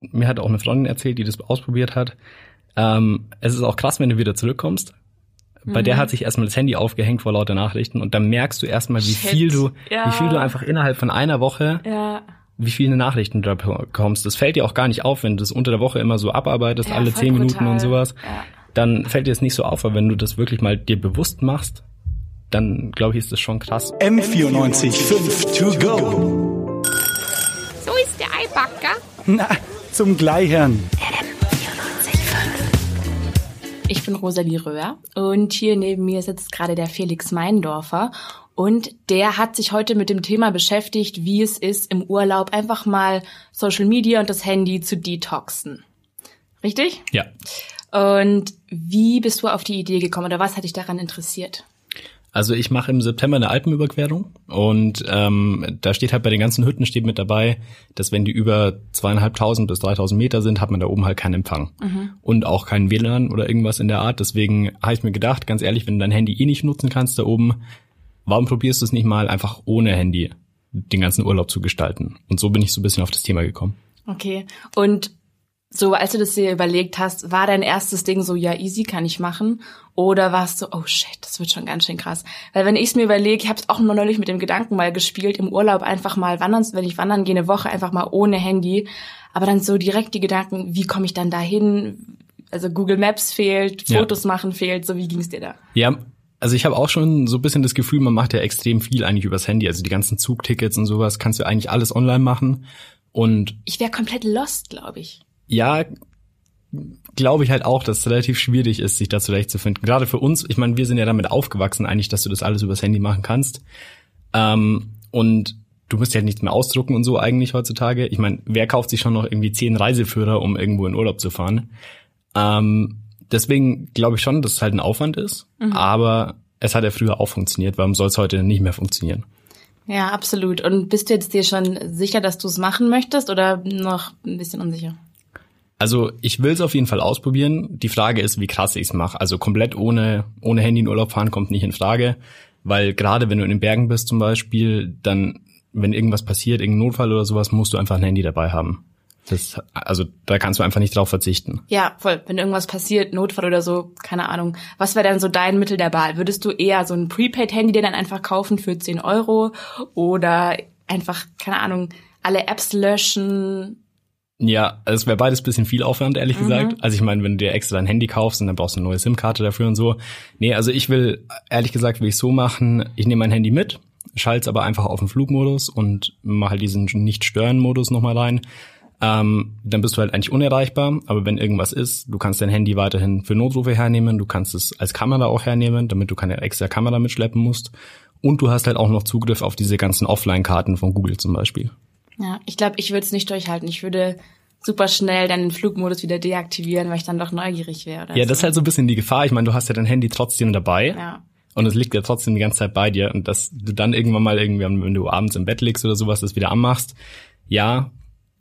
mir hat auch eine Freundin erzählt, die das ausprobiert hat. Ähm, es ist auch krass, wenn du wieder zurückkommst. Bei der Mhm. hat sich erstmal das Handy aufgehängt vor lauter Nachrichten und dann merkst du erstmal, wie Shit. viel du, Ja. wie viel du einfach innerhalb von einer Woche, Ja. wie viele Nachrichten du da bekommst. Das fällt dir auch gar nicht auf, wenn du das unter der Woche immer so abarbeitest, Ja, alle zehn Minuten brutal. und sowas. Ja. Dann fällt dir das nicht so auf, aber wenn du das wirklich mal dir bewusst machst, dann glaube ich, ist das schon krass. M94.5 to go. So ist der Eibacker. Na, zum Gleichern. Ich bin Rosalie Röhr und hier neben mir sitzt gerade der Felix Meindorfer und der hat sich heute mit dem Thema beschäftigt, wie es ist, im Urlaub einfach mal Social Media und das Handy zu detoxen. Richtig? Ja. Und wie bist du auf die Idee gekommen oder was hat dich daran interessiert? Also ich mache im September eine Alpenüberquerung und ähm, da steht halt bei den ganzen Hütten steht mit dabei, dass wenn die über zweieinhalbtausend bis dreitausend Meter sind, hat man da oben halt keinen Empfang und auch keinen WLAN oder irgendwas in der Art. Deswegen habe ich mir gedacht, ganz ehrlich, wenn du dein Handy eh nicht nutzen kannst da oben, warum probierst du es nicht mal einfach ohne Handy den ganzen Urlaub zu gestalten? Und so bin ich so ein bisschen auf das Thema gekommen. Okay. Und so, als du das dir überlegt hast, war dein erstes Ding so, ja, easy kann ich machen? Oder warst du, oh shit, das wird schon ganz schön krass. Weil wenn ich es mir überlege, ich habe es auch nur neulich mit dem Gedanken mal gespielt, im Urlaub einfach mal wandern, wenn ich wandern gehe, eine Woche einfach mal ohne Handy. Aber dann so direkt die Gedanken, wie komme ich dann dahin? Also Google Maps fehlt, Ja. Fotos machen fehlt, so wie ging's dir da? Ja, also ich habe auch schon so ein bisschen das Gefühl, man macht ja extrem viel eigentlich übers Handy. Also die ganzen Zugtickets und sowas kannst du eigentlich alles online machen. Und Ich wäre komplett lost, glaube ich. Ja, glaube ich halt auch, dass es relativ schwierig ist, sich da zurechtzufinden. Gerade für uns, ich meine, wir sind ja damit aufgewachsen eigentlich, dass du das alles übers Handy machen kannst. Ähm, und du musst ja nichts mehr ausdrucken und so eigentlich heutzutage. Ich meine, wer kauft sich schon noch irgendwie zehn Reiseführer, um irgendwo in Urlaub zu fahren? Ähm, deswegen glaube ich schon, dass es halt ein Aufwand ist. Aber es hat ja früher auch funktioniert. Warum soll es heute nicht mehr funktionieren? Ja, absolut. Und bist du jetzt dir schon sicher, dass du es machen möchtest oder noch ein bisschen unsicher? Also ich will es auf jeden Fall ausprobieren. Die Frage ist, wie krass ich es mache. Also komplett ohne, ohne Handy in Urlaub fahren kommt nicht in Frage. Weil gerade wenn du in den Bergen bist zum Beispiel, dann, wenn irgendwas passiert, irgendein Notfall oder sowas, musst du einfach ein Handy dabei haben. Das, also da kannst du einfach nicht drauf verzichten. Ja, voll. Wenn irgendwas passiert, Notfall oder so, keine Ahnung. Was wäre dann so dein Mittel der Wahl? Würdest du eher so ein Prepaid-Handy dir dann einfach kaufen für 10 Euro oder einfach, keine Ahnung, alle Apps löschen? Ja, also es wäre beides bisschen viel Aufwand, ehrlich gesagt. Also ich meine, wenn du dir extra ein Handy kaufst und dann brauchst du eine neue SIM-Karte dafür und so. Nee, also ich will, ehrlich gesagt, will ich so machen, ich nehme mein Handy mit, schalte es aber einfach auf den Flugmodus und mache halt diesen Nicht-Stören-Modus nochmal rein. Ähm, dann bist du halt eigentlich unerreichbar, aber wenn irgendwas ist, du kannst dein Handy weiterhin für Notrufe hernehmen, du kannst es als Kamera auch hernehmen, damit du keine extra Kamera mitschleppen musst. Und du hast halt auch noch Zugriff auf diese ganzen Offline-Karten von Google zum Beispiel. Ja, ich glaube, ich würde es nicht durchhalten. Ich würde super schnell dann den Flugmodus wieder deaktivieren, weil ich dann doch neugierig wäre. Ja, so. das ist halt so ein bisschen die Gefahr. Ich meine, du hast ja dein Handy trotzdem dabei. Ja. Und es liegt ja trotzdem die ganze Zeit bei dir. Und dass du dann irgendwann mal irgendwie, wenn du abends im Bett liegst oder sowas, das wieder anmachst, ja,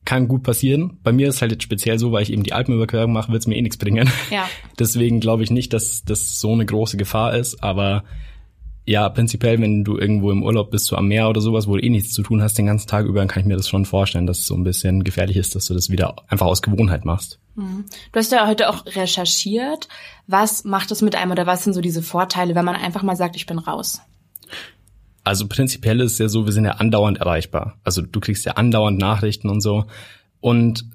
kann gut passieren. Bei mir ist halt jetzt speziell so, weil ich eben die Alpenüberquerung mache, wird es mir eh nichts bringen. Ja. Deswegen glaube ich nicht, dass das so eine große Gefahr ist. Aber ja, prinzipiell, wenn du irgendwo im Urlaub bist, so am Meer oder sowas, wo du eh nichts zu tun hast den ganzen Tag über, dann kann ich mir das schon vorstellen, dass es so ein bisschen gefährlich ist, dass du das wieder einfach aus Gewohnheit machst. Du hast ja heute auch recherchiert. Was macht es mit einem oder was sind so diese Vorteile, wenn man einfach mal sagt, ich bin raus? Also prinzipiell ist es ja so, wir sind ja andauernd erreichbar. Also du kriegst ja andauernd Nachrichten und so. Und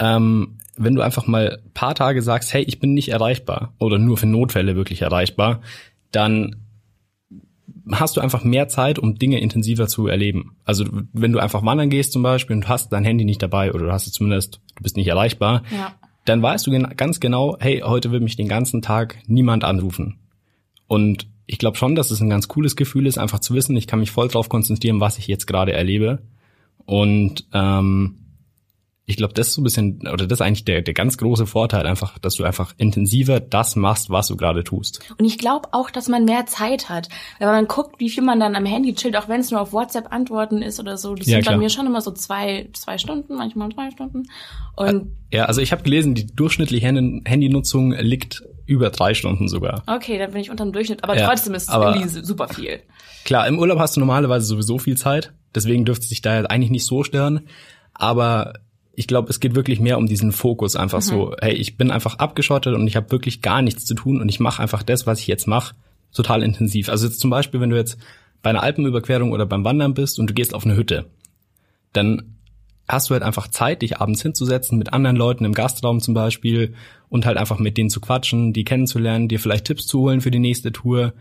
ähm, wenn du einfach mal paar Tage sagst, hey, ich bin nicht erreichbar oder nur für Notfälle wirklich erreichbar, dann hast du einfach mehr Zeit, um Dinge intensiver zu erleben. Also wenn du einfach wandern gehst zum Beispiel und du hast dein Handy nicht dabei oder du hast es zumindest, du bist nicht erreichbar, Ja. dann weißt du ganz genau, hey, heute will mich den ganzen Tag niemand anrufen. Und ich glaube schon, dass es ein ganz cooles Gefühl ist, einfach zu wissen, ich kann mich voll drauf konzentrieren, was ich jetzt gerade erlebe. Und ähm, ich glaube, das ist so ein bisschen, oder das ist eigentlich der, der ganz große Vorteil, einfach, dass du einfach intensiver das machst, was du gerade tust. Und ich glaube auch, dass man mehr Zeit hat. Wenn man guckt, wie viel man dann am Handy chillt, auch wenn es nur auf WhatsApp Antworten ist oder so. Das Ja, sind bei klar. mir schon immer so zwei, zwei Stunden, manchmal drei Stunden. Und Ja, also ich habe gelesen, die durchschnittliche Handy- Handynutzung liegt über drei Stunden sogar. okay, dann bin ich unterm Durchschnitt. Aber Ja, trotzdem ist es irgendwie super viel. Klar, im Urlaub hast du normalerweise sowieso viel Zeit, deswegen dürfte sich da eigentlich nicht so stören. Aber ich glaube, es geht wirklich mehr um diesen Fokus einfach mhm. so, hey, ich bin einfach abgeschottet und ich habe wirklich gar nichts zu tun und ich mache einfach das, was ich jetzt mache, total intensiv. Also jetzt zum Beispiel, wenn du jetzt bei einer Alpenüberquerung oder beim Wandern bist und du gehst auf eine Hütte, dann hast du halt einfach Zeit, dich abends hinzusetzen mit anderen Leuten im Gastraum zum Beispiel und halt einfach mit denen zu quatschen, die kennenzulernen, dir vielleicht Tipps zu holen für die nächste Tour,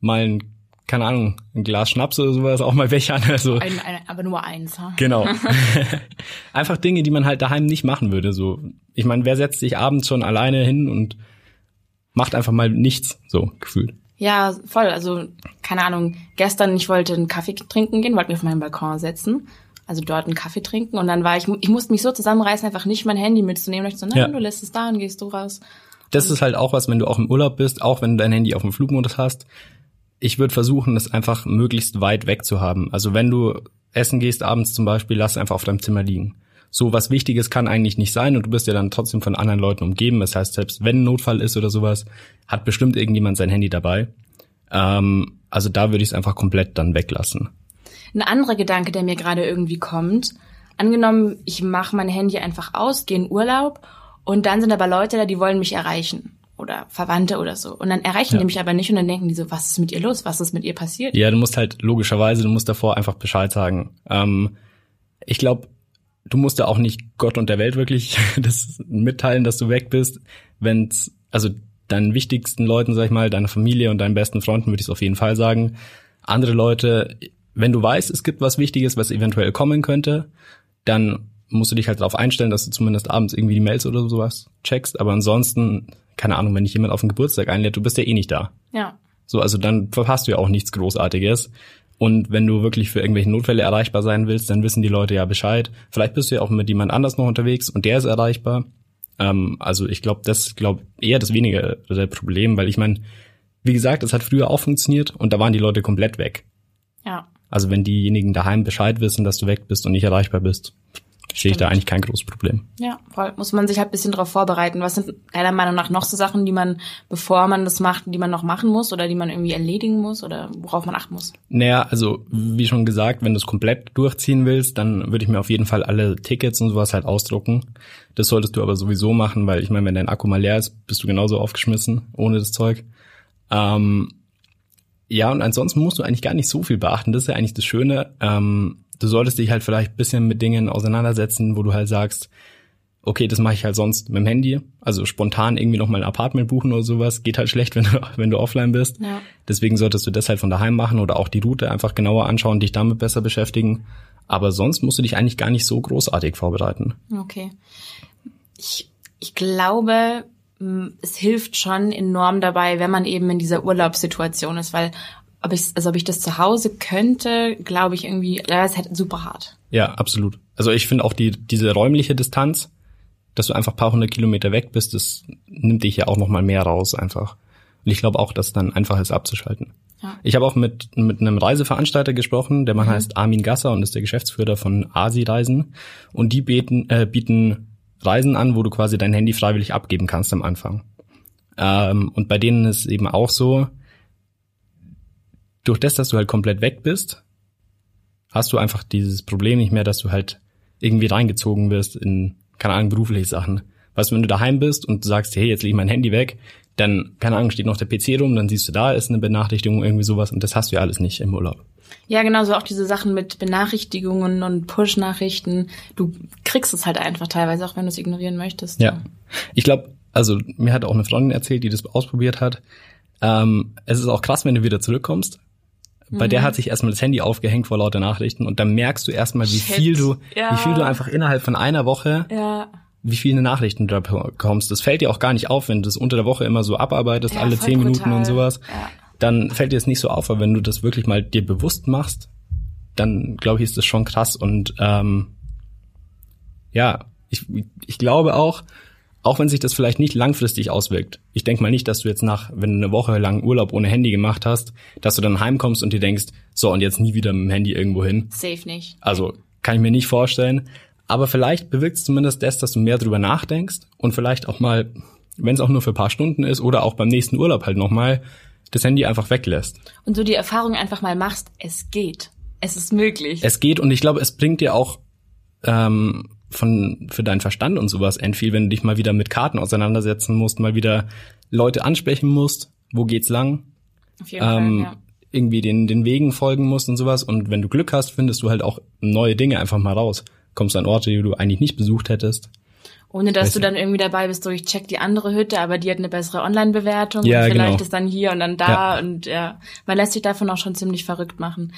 mal ein keine Ahnung, ein Glas Schnaps oder sowas auch mal wegern. Also, ein, ein, aber nur eins. Ha? Genau. Einfach Dinge, die man halt daheim nicht machen würde. So, ich meine, wer setzt sich abends schon alleine hin und macht einfach mal nichts, so gefühlt. Ja, voll. Also, keine Ahnung, gestern, ich wollte einen Kaffee trinken gehen, wollte mich auf meinen Balkon setzen, also dort einen Kaffee trinken und dann war ich, ich musste mich so zusammenreißen, einfach nicht mein Handy mitzunehmen. Und ich so, nein, ja. du lässt es da und gehst du raus. Das ist halt auch was, wenn du auch im Urlaub bist, auch wenn du dein Handy auf dem Flugmodus hast, ich würde versuchen, das einfach möglichst weit weg zu haben. Also wenn du essen gehst abends zum Beispiel, lass einfach auf deinem Zimmer liegen. So was Wichtiges kann eigentlich nicht sein und du bist ja dann trotzdem von anderen Leuten umgeben. Das heißt, selbst wenn ein Notfall ist oder sowas, hat bestimmt irgendjemand sein Handy dabei. Ähm, also da würde ich es einfach komplett dann weglassen. Ein anderer Gedanke, der mir gerade irgendwie kommt, angenommen, ich mache mein Handy einfach aus, gehe in Urlaub und dann sind aber Leute da, die wollen mich erreichen oder Verwandte oder so. Und dann erreichen ja. die mich aber nicht und dann denken die so, was ist mit ihr los? Was ist mit ihr passiert? Ja, du musst halt logischerweise, du musst davor einfach Bescheid sagen. Ähm, ich glaube, du musst da auch nicht Gott und der Welt wirklich das mitteilen, dass du weg bist. Wenn's, also deinen wichtigsten Leuten, sag ich mal, deiner Familie und deinen besten Freunden würde ich es auf jeden Fall sagen. Andere Leute, wenn du weißt, es gibt was Wichtiges, was eventuell kommen könnte, dann musst du dich halt darauf einstellen, dass du zumindest abends irgendwie die Mails oder sowas checkst. Aber ansonsten keine Ahnung, wenn dich jemand auf den Geburtstag einlädt, du bist ja eh nicht da. Ja. So, also dann verpasst du ja auch nichts Großartiges. Und wenn du wirklich für irgendwelche Notfälle erreichbar sein willst, dann wissen die Leute ja Bescheid. Vielleicht bist du ja auch mit jemand anders noch unterwegs und der ist erreichbar. Ähm, also ich glaube, das glaube eher das weniger der Problem, weil ich meine, wie gesagt, es hat früher auch funktioniert und da waren die Leute komplett weg. Ja. Also wenn diejenigen daheim Bescheid wissen, dass du weg bist und nicht erreichbar bist, sehe ich da eigentlich kein großes Problem. Ja, voll. Muss man sich halt bisschen darauf vorbereiten. Was sind deiner Meinung nach noch so Sachen, die man, bevor man das macht, die man noch machen muss oder die man irgendwie erledigen muss oder worauf man achten muss? Naja, also wie schon gesagt, wenn du es komplett durchziehen willst, dann würde ich mir auf jeden Fall alle Tickets und sowas halt ausdrucken. Das solltest du aber sowieso machen, weil ich meine, wenn dein Akku mal leer ist, bist du genauso aufgeschmissen ohne das Zeug. Ähm, ja, und ansonsten musst du eigentlich gar nicht so viel beachten. Das ist ja eigentlich das Schöne. Ähm, du solltest dich halt vielleicht bisschen mit Dingen auseinandersetzen, wo du halt sagst, okay, das mache ich halt sonst mit dem Handy. Also spontan irgendwie noch mal ein Apartment buchen oder sowas geht halt schlecht, wenn du, wenn du offline bist. Ja. Deswegen solltest du das halt von daheim machen oder auch die Route einfach genauer anschauen, dich damit besser beschäftigen. Aber sonst musst du dich eigentlich gar nicht so großartig vorbereiten. Okay. Ich, ich glaube, es hilft schon enorm dabei, wenn man eben in dieser Urlaubssituation ist, weil ob ich, also ob ich das zu Hause könnte, glaube ich irgendwie, das ist halt super hart. Ja, absolut. Also ich finde auch die, diese räumliche Distanz, dass du einfach paar hundert Kilometer weg bist, das nimmt dich ja auch noch mal mehr raus einfach. Und ich glaube auch, dass dann einfach ist abzuschalten. Ja. Ich habe auch mit, mit einem Reiseveranstalter gesprochen, der Mann mhm. heißt Armin Gasser und ist der Geschäftsführer von Asi-Reisen. Und die bieten, äh, bieten Reisen an, wo du quasi dein Handy freiwillig abgeben kannst am Anfang. Ähm, und bei denen ist eben auch so, durch das, dass du halt komplett weg bist, hast du einfach dieses Problem nicht mehr, dass du halt irgendwie reingezogen wirst in, keine Ahnung, berufliche Sachen. Weißt du, wenn du daheim bist und du sagst, hey, jetzt lege ich mein Handy weg, dann, keine Ahnung, steht noch der PC rum, dann siehst du, da ist eine Benachrichtigung, irgendwie sowas und das hast du ja alles nicht im Urlaub. Ja, genau, so auch diese Sachen mit Benachrichtigungen und Push-Nachrichten. Du kriegst es halt einfach teilweise, auch wenn du es ignorieren möchtest. Ja. Ich glaube, also mir hat auch eine Freundin erzählt, die das ausprobiert hat. Ähm, es ist auch krass, wenn du wieder zurückkommst bei mhm. der hat sich erstmal das Handy aufgehängt vor lauter Nachrichten und dann merkst du erstmal, wie Shit. viel du, ja. wie viel du einfach innerhalb von einer Woche, ja. wie viele Nachrichten du bekommst. Das fällt dir auch gar nicht auf, wenn du das unter der Woche immer so abarbeitest, ja, alle zehn brutal. Minuten und sowas. Dann fällt dir das nicht so auf, aber wenn du das wirklich mal dir bewusst machst, dann glaube ich, ist das schon krass und ähm, ja, ich, ich glaube auch, auch wenn sich das vielleicht nicht langfristig auswirkt. Ich denke mal nicht, dass du jetzt nach, wenn du eine Woche lang Urlaub ohne Handy gemacht hast, dass du dann heimkommst und dir denkst, so und jetzt nie wieder mit dem Handy irgendwo hin. Safe nicht. Also kann ich mir nicht vorstellen. Aber vielleicht bewirkt es zumindest das, dass du mehr drüber nachdenkst und vielleicht auch mal, wenn es auch nur für ein paar Stunden ist oder auch beim nächsten Urlaub halt nochmal, das Handy einfach weglässt. Und so die Erfahrung einfach mal machst, es geht. Es ist möglich. Es geht und ich glaube, es bringt dir auch ähm, von für deinen Verstand und sowas end viel, wenn du dich mal wieder mit Karten auseinandersetzen musst, mal wieder Leute ansprechen musst, wo geht's lang, Auf jeden ähm, Fall, ja. irgendwie den den Wegen folgen musst und sowas. Und wenn du Glück hast, findest du halt auch neue Dinge einfach mal raus. Kommst an Orte, die du eigentlich nicht besucht hättest. Ohne dass du dann irgendwie dabei bist, so ich check die andere Hütte, aber die hat eine bessere Online-Bewertung Ja, und vielleicht genau. ist dann hier und dann da Ja. und ja, man lässt sich davon auch schon ziemlich verrückt machen.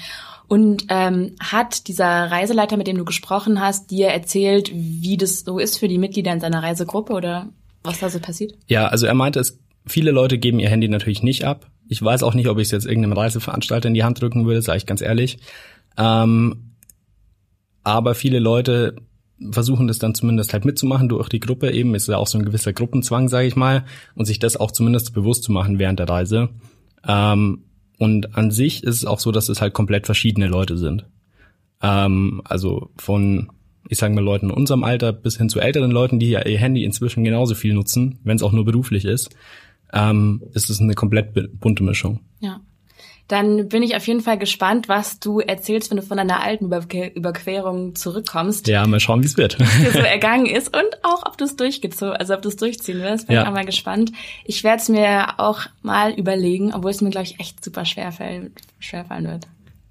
Und ähm, hat dieser Reiseleiter, mit dem du gesprochen hast, dir erzählt, wie das so ist für die Mitglieder in seiner Reisegruppe oder was da so passiert? Ja, also er meinte, es, viele Leute geben ihr Handy natürlich nicht ab. Ich weiß auch nicht, ob ich es jetzt irgendeinem Reiseveranstalter in die Hand drücken würde, sage ich ganz ehrlich. Ähm, aber viele Leute versuchen das dann zumindest halt mitzumachen durch die Gruppe eben. Ist ja auch so ein gewisser Gruppenzwang, sage ich mal, und sich das auch zumindest bewusst zu machen während der Reise. Ähm, und an sich ist es auch so, dass es halt komplett verschiedene Leute sind. Ähm, also von, ich sage mal, Leuten in unserem Alter bis hin zu älteren Leuten, die ja ihr Handy inzwischen genauso viel nutzen, wenn es auch nur beruflich ist, ähm, ist es eine komplett bunte Mischung. Ja. Dann bin ich auf jeden Fall gespannt, was du erzählst, wenn du von deiner alten Überque Überquerung zurückkommst. Ja, mal schauen, wie es wird. dir so ergangen ist und auch, ob du es durchgezogen, also ob du es durchziehen wirst. Bin Ja. ich auch mal gespannt. Ich werde es mir auch mal überlegen, obwohl es mir, glaube ich, echt super schwer fallen, schwer fallen wird.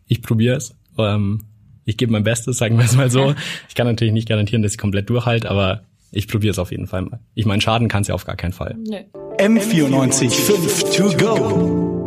Ich probiere es. Ähm, ich gebe mein Bestes, sagen wir es mal so. Ich kann natürlich nicht garantieren, dass ich komplett durchhalte, aber ich probiere es auf jeden Fall mal. Ich meine, schaden kann es ja auf gar keinen Fall. Nö. M94 5 to go.